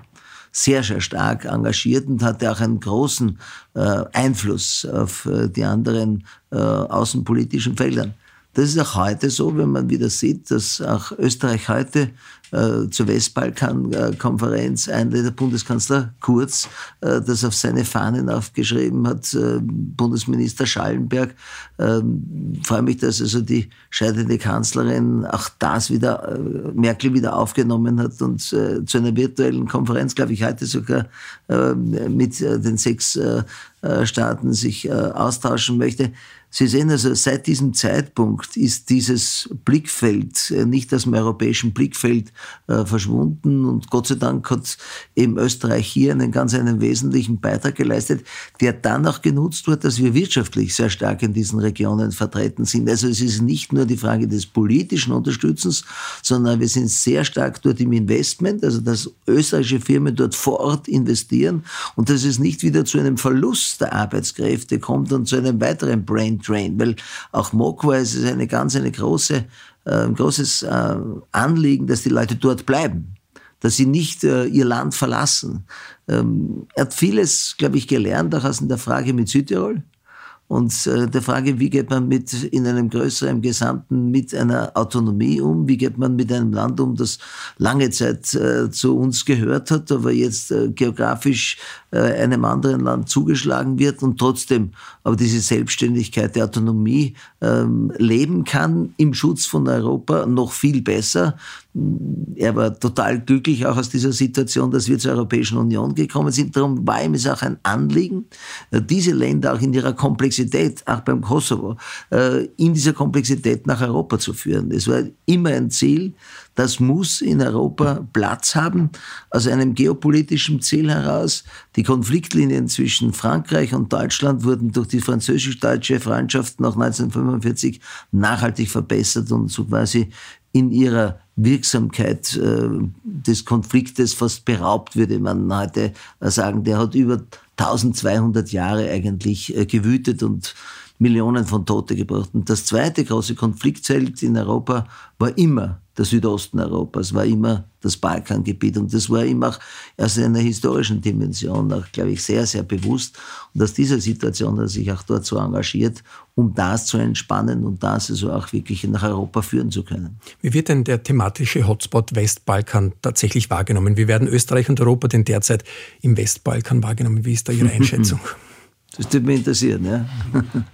sehr, sehr stark engagiert und hatte auch einen großen äh, Einfluss auf äh, die anderen äh, außenpolitischen Feldern. Das ist auch heute so, wenn man wieder sieht, dass auch Österreich heute äh, zur Westbalkan-Konferenz einlädt, der Bundeskanzler Kurz äh, das auf seine Fahnen aufgeschrieben hat, äh, Bundesminister Schallenberg. Ähm, freue mich, dass also die scheidende Kanzlerin auch das wieder, äh, Merkel wieder aufgenommen hat und äh, zu einer virtuellen Konferenz, glaube ich, heute sogar äh, mit den sechs Staaten sich austauschen möchte. Sie sehen also, seit diesem Zeitpunkt ist dieses Blickfeld äh, nicht aus dem europäischen Blickfeld äh, verschwunden und Gott sei Dank hat eben Österreich hier einen ganz einen wesentlichen Beitrag geleistet, der dann auch genutzt wird, dass wir wirtschaftlich sehr stark in diesen Regionen vertreten sind. Also es ist nicht nur die Frage des politischen Unterstützens, sondern wir sind sehr stark dort im Investment, also dass österreichische Firmen dort vor Ort investieren und dass es nicht wieder zu einem Verlust der Arbeitskräfte kommt und zu einem weiteren Brain Train, weil auch Mokwa ist eine ganz eine große, äh, großes äh, Anliegen, dass die Leute dort bleiben dass sie nicht äh, ihr Land verlassen. Ähm, er hat vieles, glaube ich, gelernt, auch aus der Frage mit Südtirol. Und äh, der Frage, wie geht man mit in einem größeren Gesamten mit einer Autonomie um? Wie geht man mit einem Land um, das lange Zeit äh, zu uns gehört hat, aber jetzt äh, geografisch äh, einem anderen Land zugeschlagen wird und trotzdem aber diese Selbstständigkeit der Autonomie ähm, leben kann im Schutz von Europa noch viel besser. Er war total glücklich auch aus dieser Situation, dass wir zur Europäischen Union gekommen sind. Darum war ihm es auch ein Anliegen, äh, diese Länder auch in ihrer Komplexität, auch beim Kosovo, äh, in dieser Komplexität nach Europa zu führen. Es war immer ein Ziel, das muss in Europa Platz haben, aus einem geopolitischen Ziel heraus. Die Konfliktlinien zwischen Frankreich und Deutschland wurden durch die französisch-deutsche Freundschaft nach 1945 nachhaltig verbessert und so quasi in ihrer Wirksamkeit äh, des Konfliktes fast beraubt, würde man heute sagen. Der hat über 1200 Jahre eigentlich äh, gewütet und Millionen von Tote gebracht. Und das zweite große Konfliktzelt in Europa war immer der Südosten Europas, war immer das Balkangebiet. Und das war ihm auch aus einer historischen Dimension auch, glaube ich, sehr, sehr bewusst. Und aus dieser Situation hat er sich auch dort so engagiert, um das zu entspannen und das also auch wirklich nach Europa führen zu können. Wie wird denn der thematische Hotspot Westbalkan tatsächlich wahrgenommen? Wie werden Österreich und Europa denn derzeit im Westbalkan wahrgenommen? Wie ist da Ihre Einschätzung? Das würde mich interessieren, ja.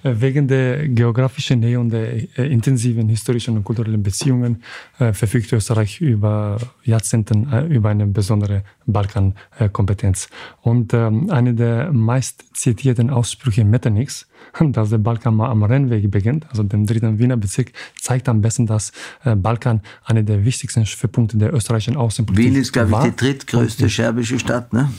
Äh, wegen der geografischen Nähe und der äh, intensiven historischen und kulturellen Beziehungen äh, verfügt Österreich über Jahrzehnten äh, über eine besondere Balkankompetenz. und ähm, eine der meist zitierten Aussprüche Metternichs dass der Balkan am Rennweg beginnt, also dem dritten Wiener Bezirk, zeigt am besten, dass äh, Balkan eine der wichtigsten Schwerpunkte der österreichischen Außenpolitik Wien ist, glaube ich, die drittgrößte serbische Stadt. Ne?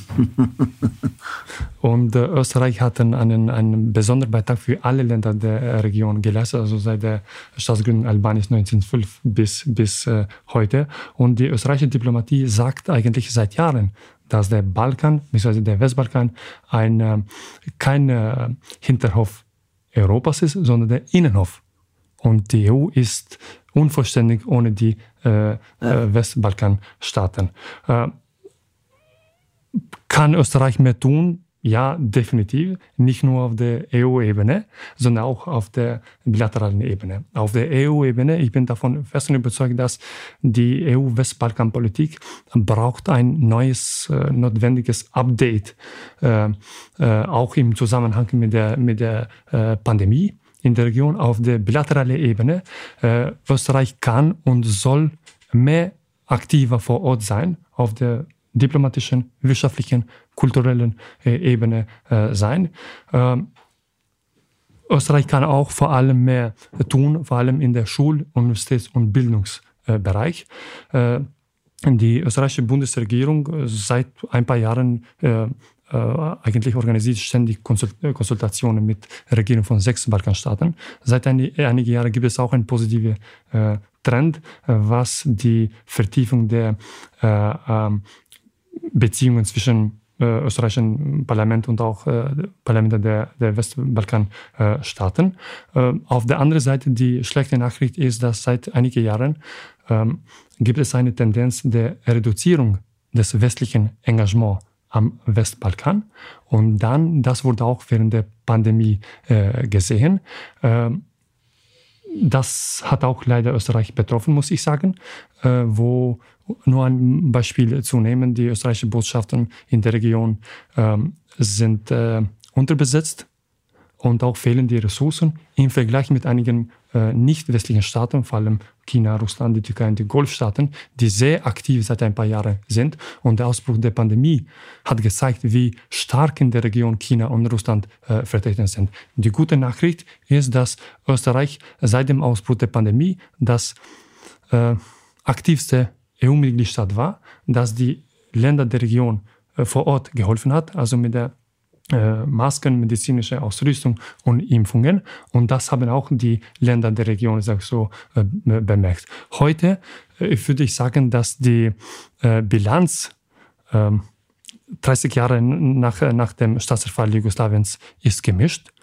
und äh, Österreich hat einen, einen besonderen Beitrag für alle Länder der Region geleistet, also seit der Staatsgründung Albaniens 1905 bis, bis äh, heute. Und die österreichische Diplomatie sagt eigentlich seit Jahren, dass der Balkan, bzw. der Westbalkan, ein, äh, kein äh, Hinterhof Europas ist, sondern der Innenhof. Und die EU ist unvollständig ohne die äh, äh, Westbalkanstaaten. Äh, kann Österreich mehr tun? Ja, definitiv. Nicht nur auf der EU-Ebene, sondern auch auf der bilateralen Ebene. Auf der EU-Ebene, ich bin davon fest überzeugt, dass die EU-Westbalkan-Politik braucht ein neues, äh, notwendiges Update, äh, äh, auch im Zusammenhang mit der, mit der äh, Pandemie in der Region. Auf der bilateralen Ebene, äh, Österreich kann und soll mehr aktiver vor Ort sein auf der diplomatischen, wirtschaftlichen, kulturellen äh, Ebene äh, sein. Ähm, Österreich kann auch vor allem mehr tun, vor allem in der Schul-, Universitäts- und Bildungsbereich. Äh, die österreichische Bundesregierung seit ein paar Jahren eigentlich organisiert ständig Konsultationen mit Regierungen von sechs Balkanstaaten. Seit einigen Jahren gibt es auch einen positiven Trend, was die Vertiefung der ähm, Beziehungen zwischen äh, österreichischen Parlament und auch äh, Parlamente der, der Westbalkanstaaten. Äh, auf der anderen Seite, die schlechte Nachricht ist, dass seit einigen Jahren ähm, gibt es eine Tendenz der Reduzierung des westlichen Engagements am Westbalkan. Und dann, das wurde auch während der Pandemie äh, gesehen. Ähm, das hat auch leider Österreich betroffen, muss ich sagen, äh, wo nur ein Beispiel zu nehmen, die österreichischen Botschaften in der Region ähm, sind äh, unterbesetzt und auch fehlen die Ressourcen im Vergleich mit einigen äh, nicht westlichen Staaten, vor allem China, Russland, die Türkei und die Golfstaaten, die sehr aktiv seit ein paar Jahren sind. Und der Ausbruch der Pandemie hat gezeigt, wie stark in der Region China und Russland äh, vertreten sind. Die gute Nachricht ist, dass Österreich seit dem Ausbruch der Pandemie das äh, aktivste EU-Mitgliedstaat war, dass die Länder der Region vor Ort geholfen hat, also mit der äh, Masken, medizinische Ausrüstung und Impfungen. Und das haben auch die Länder der Region sag so, äh, bemerkt. Heute würde ich sagen, dass die Bilanz 30 ähm, Jahre nach, nach dem Staatsverfall Jugoslawiens ist gemischt.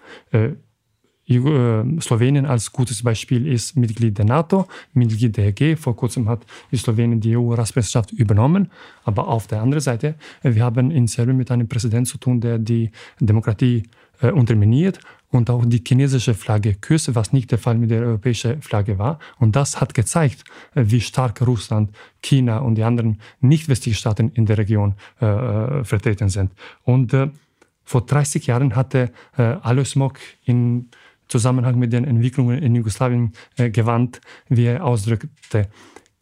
Äh, Slowenien als gutes Beispiel ist Mitglied der NATO, Mitglied der EG. Vor kurzem hat Slowenien die EU-Ratspräsidentschaft übernommen. Aber auf der anderen Seite, äh, wir haben in Serbien mit einem Präsidenten zu tun, der die Demokratie äh, unterminiert und auch die chinesische Flagge küsst, was nicht der Fall mit der europäischen Flagge war. Und das hat gezeigt, äh, wie stark Russland, China und die anderen nicht westlichen Staaten in der Region äh, vertreten sind. Und äh, vor 30 Jahren hatte äh, Alois Mock in Zusammenhang mit den Entwicklungen in Jugoslawien äh, gewandt, wie er ausdrückte.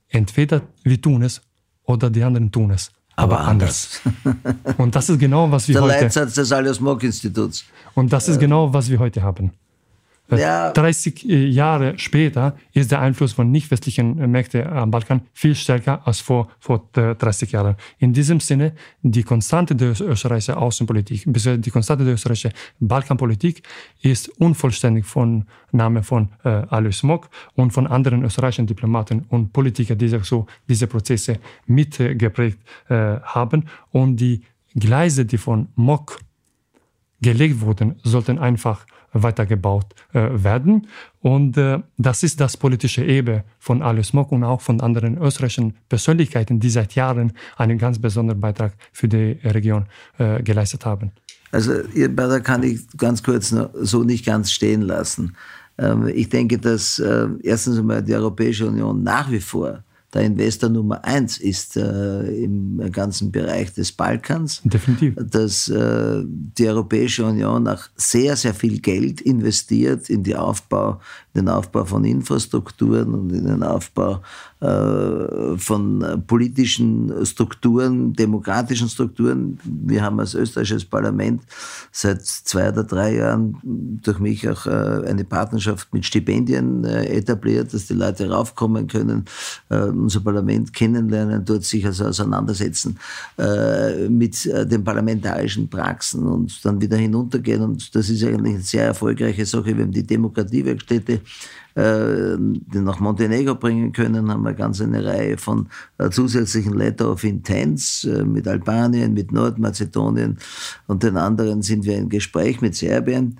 Entweder wir tun es oder die anderen tun es. Aber, aber anders. anders. Und das ist genau, was wir Der heute... Der Leitsatz des Alias Mock Instituts. Und das ist genau, was wir heute haben. Äh, ja. 30 äh, Jahre später ist der Einfluss von nicht-westlichen äh, Märkten am Balkan viel stärker als vor, vor 30 Jahren. In diesem Sinne, die Konstante der österreichischen Außenpolitik, die Konstante der österreichischen Balkanpolitik ist unvollständig von Name von äh, Alois Mock und von anderen österreichischen Diplomaten und Politikern, die so diese Prozesse mitgeprägt äh, haben. Und die Gleise, die von Mock gelegt wurden, sollten einfach weitergebaut äh, werden. Und äh, das ist das politische Ebe von Alice Mock und auch von anderen österreichischen Persönlichkeiten, die seit Jahren einen ganz besonderen Beitrag für die Region äh, geleistet haben. Also Ihr Beitrag kann ich ganz kurz so nicht ganz stehen lassen. Ähm, ich denke, dass äh, erstens einmal die Europäische Union nach wie vor der Investor Nummer eins ist äh, im ganzen Bereich des Balkans. Definitiv. Dass äh, die Europäische Union auch sehr, sehr viel Geld investiert in, die Aufbau, den Aufbau von Infrastrukturen und in den Aufbau äh, von politischen Strukturen, demokratischen Strukturen. Wir haben als österreichisches Parlament seit zwei oder drei Jahren durch mich auch äh, eine Partnerschaft mit Stipendien äh, etabliert, dass die Leute raufkommen können, unser Parlament kennenlernen, dort sich also auseinandersetzen mit den parlamentarischen Praxen und dann wieder hinuntergehen. Und das ist eigentlich eine sehr erfolgreiche Sache. Wir haben die Demokratiewerkstätte äh, nach Montenegro bringen können, haben wir ganz eine Reihe von äh, zusätzlichen Letter of Intents äh, mit Albanien, mit Nordmazedonien. Und den anderen sind wir in Gespräch mit Serbien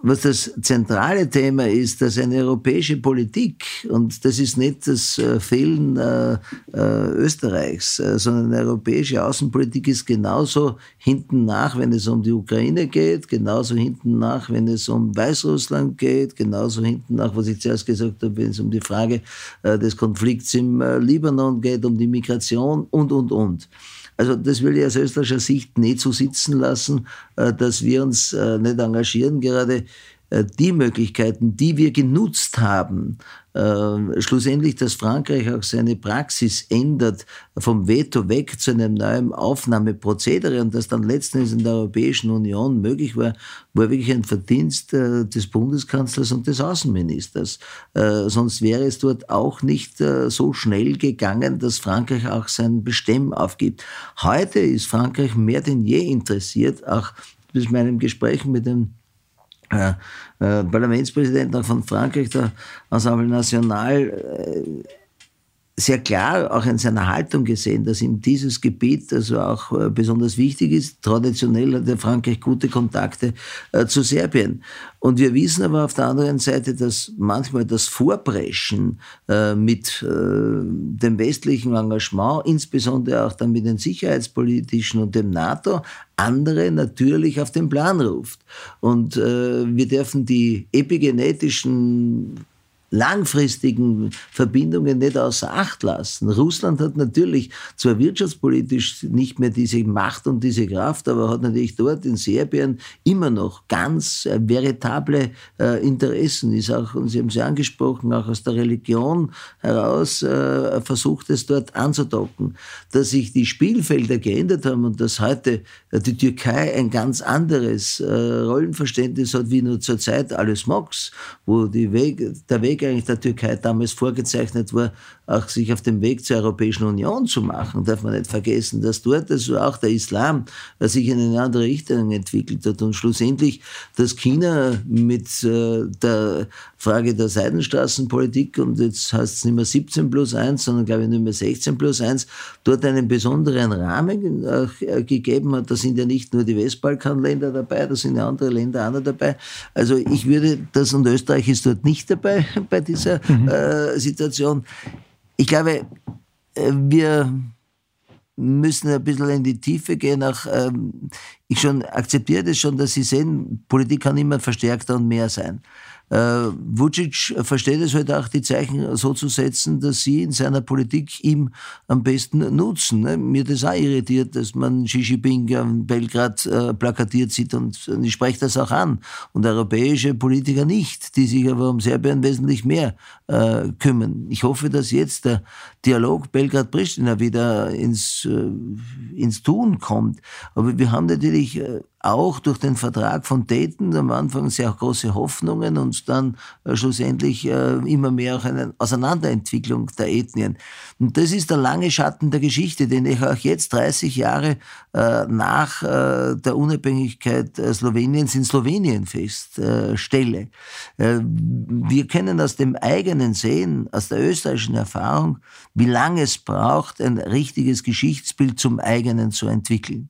was das zentrale Thema ist, dass eine europäische Politik, und das ist nicht das äh, Fehlen äh, äh, Österreichs, sondern eine europäische Außenpolitik ist genauso hinten nach, wenn es um die Ukraine geht, genauso hinten nach, wenn es um Weißrussland geht, genauso hinten nach, was ich zuerst gesagt habe, wenn es um die Frage des Konflikts im Libanon geht, um die Migration und, und, und. Also das will ich aus österreichischer Sicht nicht so sitzen lassen, äh, dass wir uns äh, nicht engagieren. Gerade äh, die Möglichkeiten, die wir genutzt haben, äh, schlussendlich, dass Frankreich auch seine Praxis ändert, vom Veto weg zu einem neuen Aufnahmeprozedere und das dann letztendlich in der Europäischen Union möglich war, war wirklich ein Verdienst äh, des Bundeskanzlers und des Außenministers. Äh, sonst wäre es dort auch nicht äh, so schnell gegangen, dass Frankreich auch sein Bestemm aufgibt. Heute ist Frankreich mehr denn je interessiert, auch bis meinem Gespräch mit dem äh, äh, Parlamentspräsident von Frankreich, der Ensemble National, äh, sehr klar auch in seiner Haltung gesehen, dass ihm dieses Gebiet also auch äh, besonders wichtig ist. Traditionell hat der Frankreich gute Kontakte äh, zu Serbien. Und wir wissen aber auf der anderen Seite, dass manchmal das Vorpreschen äh, mit dem westlichen Engagement, insbesondere auch dann mit den sicherheitspolitischen und dem NATO, andere natürlich auf den Plan ruft. Und wir dürfen die epigenetischen langfristigen Verbindungen nicht außer Acht lassen. Russland hat natürlich zwar wirtschaftspolitisch nicht mehr diese Macht und diese Kraft, aber hat natürlich dort in Serbien immer noch ganz äh, veritable äh, Interessen. Ist auch, und Sie haben sie angesprochen, auch aus der Religion heraus äh, versucht es dort anzudocken. Dass sich die Spielfelder geändert haben und dass heute äh, die Türkei ein ganz anderes äh, Rollenverständnis hat wie nur zur Zeit alles Mox, wo Weg, der Weg Weg eigentlich der Türkei damals vorgezeichnet war, auch sich auf dem Weg zur Europäischen Union zu machen. Darf man nicht vergessen, dass dort also auch der Islam äh, sich in eine andere Richtung entwickelt hat und schlussendlich, dass China mit äh, der Frage der Seidenstraßenpolitik und jetzt heißt es nicht mehr 17 plus 1, sondern glaube ich nicht mehr 16 plus 1, dort einen besonderen Rahmen äh, gegeben hat. Da sind ja nicht nur die Westbalkanländer dabei, da sind ja andere Länder auch noch dabei. Also ich würde das und Österreich ist dort nicht dabei bei dieser mhm. äh, Situation. Ich glaube, äh, wir müssen ein bisschen in die Tiefe gehen. Auch, ähm, ich schon akzeptiere das schon, dass Sie sehen, Politik kann immer verstärkter und mehr sein. Äh, Vucic versteht es halt auch, die Zeichen so zu setzen, dass sie in seiner Politik ihm am besten nutzen. Ne? Mir das auch irritiert, dass man Xi Jinping in Belgrad äh, plakatiert sieht und, ich spreche das auch an. Und europäische Politiker nicht, die sich aber um Serbien wesentlich mehr äh, kümmern. Ich hoffe, dass jetzt der Dialog Belgrad-Pristina wieder ins, ins Tun kommt. Aber wir haben natürlich auch durch den Vertrag von Dayton am Anfang sehr große Hoffnungen und dann äh, schlussendlich äh, immer mehr auch eine Auseinanderentwicklung der Ethnien. Und das ist der lange Schatten der Geschichte, den ich auch jetzt 30 Jahre äh, nach der Unabhängigkeit Sloweniens in Slowenien feststelle. Wir können aus dem eigenen Sehen, aus der österreichischen Erfahrung, wie lange es braucht, ein richtiges Geschichtsbild zum eigenen zu entwickeln.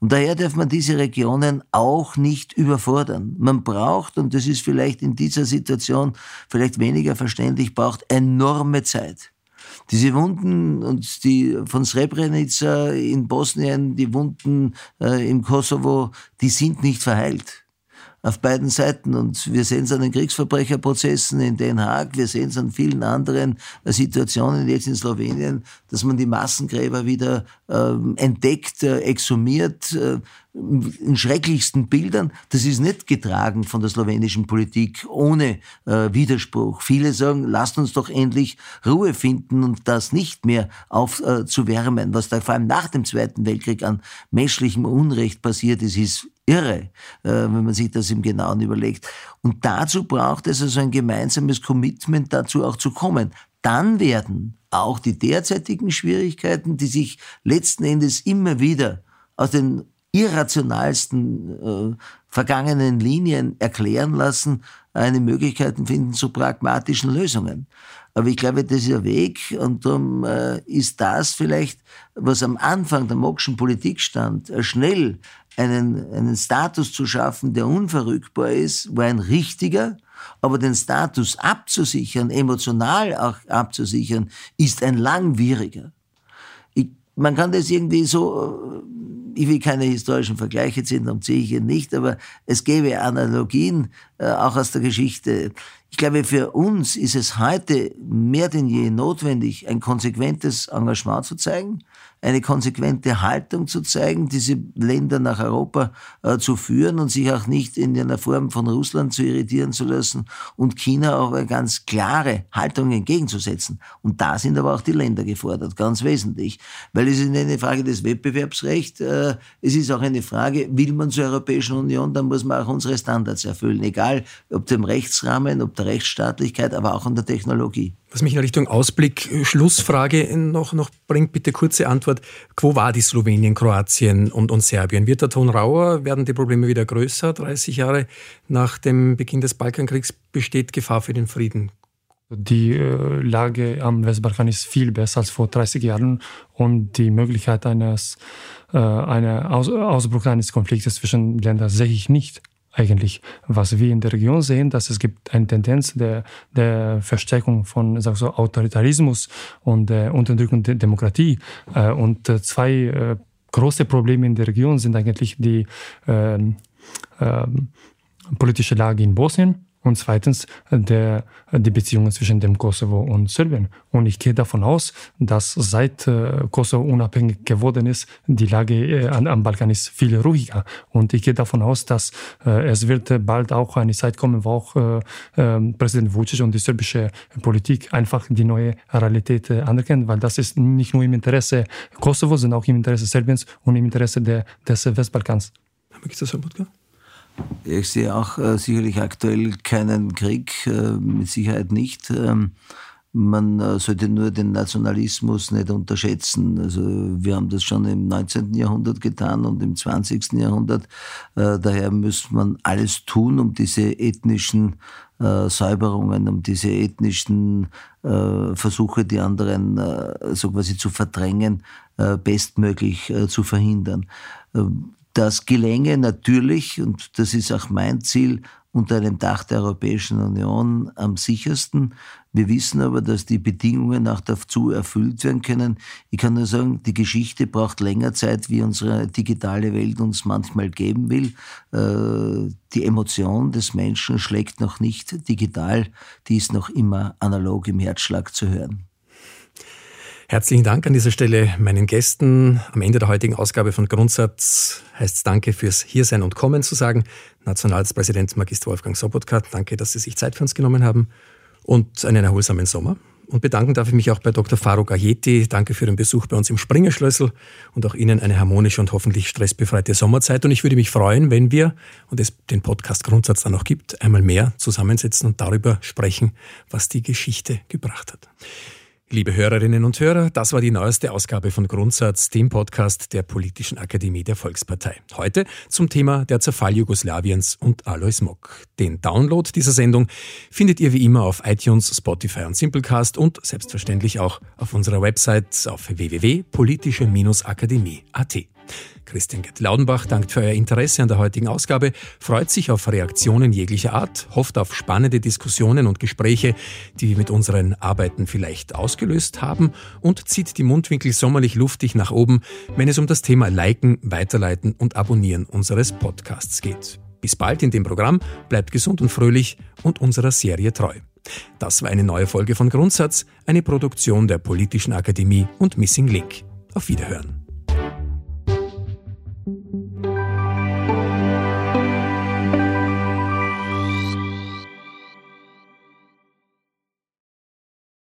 Und daher darf man diese Regionen auch nicht überfordern. Man braucht, und das ist vielleicht in dieser Situation vielleicht weniger verständlich, braucht enorme Zeit. Diese Wunden und die von Srebrenica in Bosnien, die Wunden äh, im Kosovo, die sind nicht verheilt. Auf beiden Seiten. Und wir sehen es an den Kriegsverbrecherprozessen in Den Haag, wir sehen es an vielen anderen äh, Situationen jetzt in Slowenien, dass man die Massengräber wieder äh, entdeckt, äh, exhumiert, äh, in schrecklichsten Bildern. Das ist nicht getragen von der slowenischen Politik ohne äh, Widerspruch. Viele sagen, lasst uns doch endlich Ruhe finden und das nicht mehr aufzuwärmen. Äh, Was da vor allem nach dem Zweiten Weltkrieg an menschlichem Unrecht passiert ist, ist irre, äh, wenn man sich das im Genauen überlegt. Und dazu braucht es also ein gemeinsames Commitment, dazu auch zu kommen. Dann werden auch die derzeitigen Schwierigkeiten, die sich letzten Endes immer wieder aus den irrationalsten äh, vergangenen Linien erklären lassen, eine Möglichkeit finden zu pragmatischen Lösungen. Aber ich glaube, das ist der Weg und darum äh, ist das vielleicht, was am Anfang der Mockschen Politik stand, äh, schnell einen, einen Status zu schaffen, der unverrückbar ist, war ein richtiger, aber den Status abzusichern, emotional auch abzusichern, ist ein langwieriger. Ich, man kann das irgendwie so äh, ich will keine historischen Vergleiche ziehen, darum ziehe ich ihn nicht, aber es gäbe Analogien äh, auch aus der Geschichte. Ich glaube, für uns ist es heute mehr denn je notwendig, ein konsequentes Engagement zu zeigen, eine konsequente Haltung zu zeigen, diese Länder nach Europa äh, zu führen und sich auch nicht in einer Form von Russland zu irritieren zu lassen und China auch eine ganz klare Haltung entgegenzusetzen. Und da sind aber auch die Länder gefordert, ganz wesentlich. Weil es ist eine Frage des Wettbewerbsrechts, äh, es ist auch eine Frage, will man zur Europäischen Union, dann muss man auch unsere Standards erfüllen, egal ob dem Rechtsrahmen, ob der Rechtsstaatlichkeit, aber auch an der Technologie. Was mich in Richtung Ausblick, äh, Schlussfrage noch, noch bringt, bitte kurze Antwort. Wo war die Slowenien, Kroatien und, und Serbien? Wird der Ton rauer? Werden die Probleme wieder größer? 30 Jahre nach dem Beginn des Balkankriegs besteht Gefahr für den Frieden? Die äh, Lage am Westbalkan ist viel besser als vor 30 Jahren und die Möglichkeit eines äh, einer Aus Ausbruch eines Konfliktes zwischen Ländern sehe ich nicht eigentlich, was wir in der Region sehen, dass es gibt eine Tendenz der, der Verstärkung von sag so, Autoritarismus und der Unterdrückung der Demokratie. Äh, und äh, zwei äh, große Probleme in der Region sind eigentlich die äh, äh, politische Lage in Bosnien und zweitens der, die Beziehungen zwischen dem Kosovo und Serbien. Und ich gehe davon aus, dass seit äh, Kosovo unabhängig geworden ist, die Lage äh, am Balkan ist viel ruhiger. Und ich gehe davon aus, dass äh, es wird bald auch eine Zeit kommen, wo auch äh, ähm, Präsident Vucic und die serbische Politik einfach die neue Realität anerkennen, weil das ist nicht nur im Interesse Kosovo, sondern auch im Interesse Serbiens und im Interesse der, des Westbalkans. Haben wir das, ich sehe auch äh, sicherlich aktuell keinen Krieg, äh, mit Sicherheit nicht. Ähm, man äh, sollte nur den Nationalismus nicht unterschätzen. Also wir haben das schon im 19. Jahrhundert getan und im 20. Jahrhundert. Äh, daher muss man alles tun, um diese ethnischen äh, Säuberungen, um diese ethnischen äh, Versuche, die anderen so quasi zu verdrängen, bestmöglich zu verhindern. Das gelänge natürlich, und das ist auch mein Ziel, unter einem Dach der Europäischen Union am sichersten. Wir wissen aber, dass die Bedingungen auch dazu erfüllt werden können. Ich kann nur sagen, die Geschichte braucht länger Zeit, wie unsere digitale Welt uns manchmal geben will. Äh, die Emotion des Menschen schlägt noch nicht digital, die ist noch immer analog im Herzschlag zu hören. Herzlichen Dank an dieser Stelle meinen Gästen. Am Ende der heutigen Ausgabe von Grundsatz heißt es Danke fürs Hiersein und Kommen zu sagen. Nationalratspräsident Magister Wolfgang Sobotka, danke, dass Sie sich Zeit für uns genommen haben und einen erholsamen Sommer. Und bedanken darf ich mich auch bei Dr. Faruk Ayeti. Danke für den Besuch bei uns im Springerschlüssel und auch Ihnen eine harmonische und hoffentlich stressbefreite Sommerzeit. Und ich würde mich freuen, wenn wir, und es den Podcast Grundsatz dann noch gibt, einmal mehr zusammensetzen und darüber sprechen, was die Geschichte gebracht hat. Liebe Hörerinnen und Hörer, das war die neueste Ausgabe von Grundsatz, dem Podcast der Politischen Akademie der Volkspartei. Heute zum Thema der Zerfall Jugoslawiens und Alois Mock. Den Download dieser Sendung findet ihr wie immer auf iTunes, Spotify und Simplecast und selbstverständlich auch auf unserer Website auf www.politische-akademie.at. Christian Gett-Laudenbach dankt für euer Interesse an der heutigen Ausgabe, freut sich auf Reaktionen jeglicher Art, hofft auf spannende Diskussionen und Gespräche, die wir mit unseren Arbeiten vielleicht ausgelöst haben und zieht die Mundwinkel sommerlich luftig nach oben, wenn es um das Thema Liken, Weiterleiten und Abonnieren unseres Podcasts geht. Bis bald in dem Programm, bleibt gesund und fröhlich und unserer Serie treu. Das war eine neue Folge von Grundsatz, eine Produktion der Politischen Akademie und Missing Link. Auf Wiederhören.